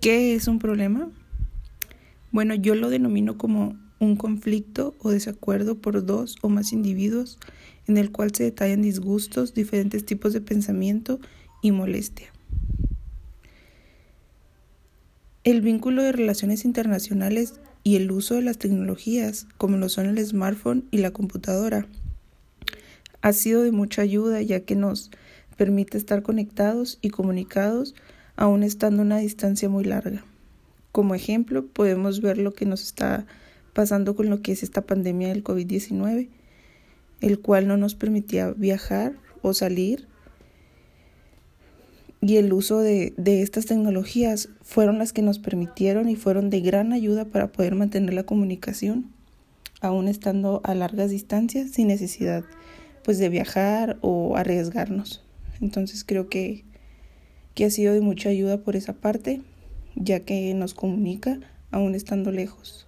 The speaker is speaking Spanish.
¿Qué es un problema? Bueno, yo lo denomino como un conflicto o desacuerdo por dos o más individuos en el cual se detallan disgustos, diferentes tipos de pensamiento y molestia. El vínculo de relaciones internacionales y el uso de las tecnologías, como lo son el smartphone y la computadora, ha sido de mucha ayuda ya que nos permite estar conectados y comunicados aún estando a una distancia muy larga. Como ejemplo, podemos ver lo que nos está pasando con lo que es esta pandemia del COVID-19, el cual no nos permitía viajar o salir. Y el uso de, de estas tecnologías fueron las que nos permitieron y fueron de gran ayuda para poder mantener la comunicación, aún estando a largas distancias, sin necesidad pues de viajar o arriesgarnos. Entonces creo que, que ha sido de mucha ayuda por esa parte, ya que nos comunica aún estando lejos.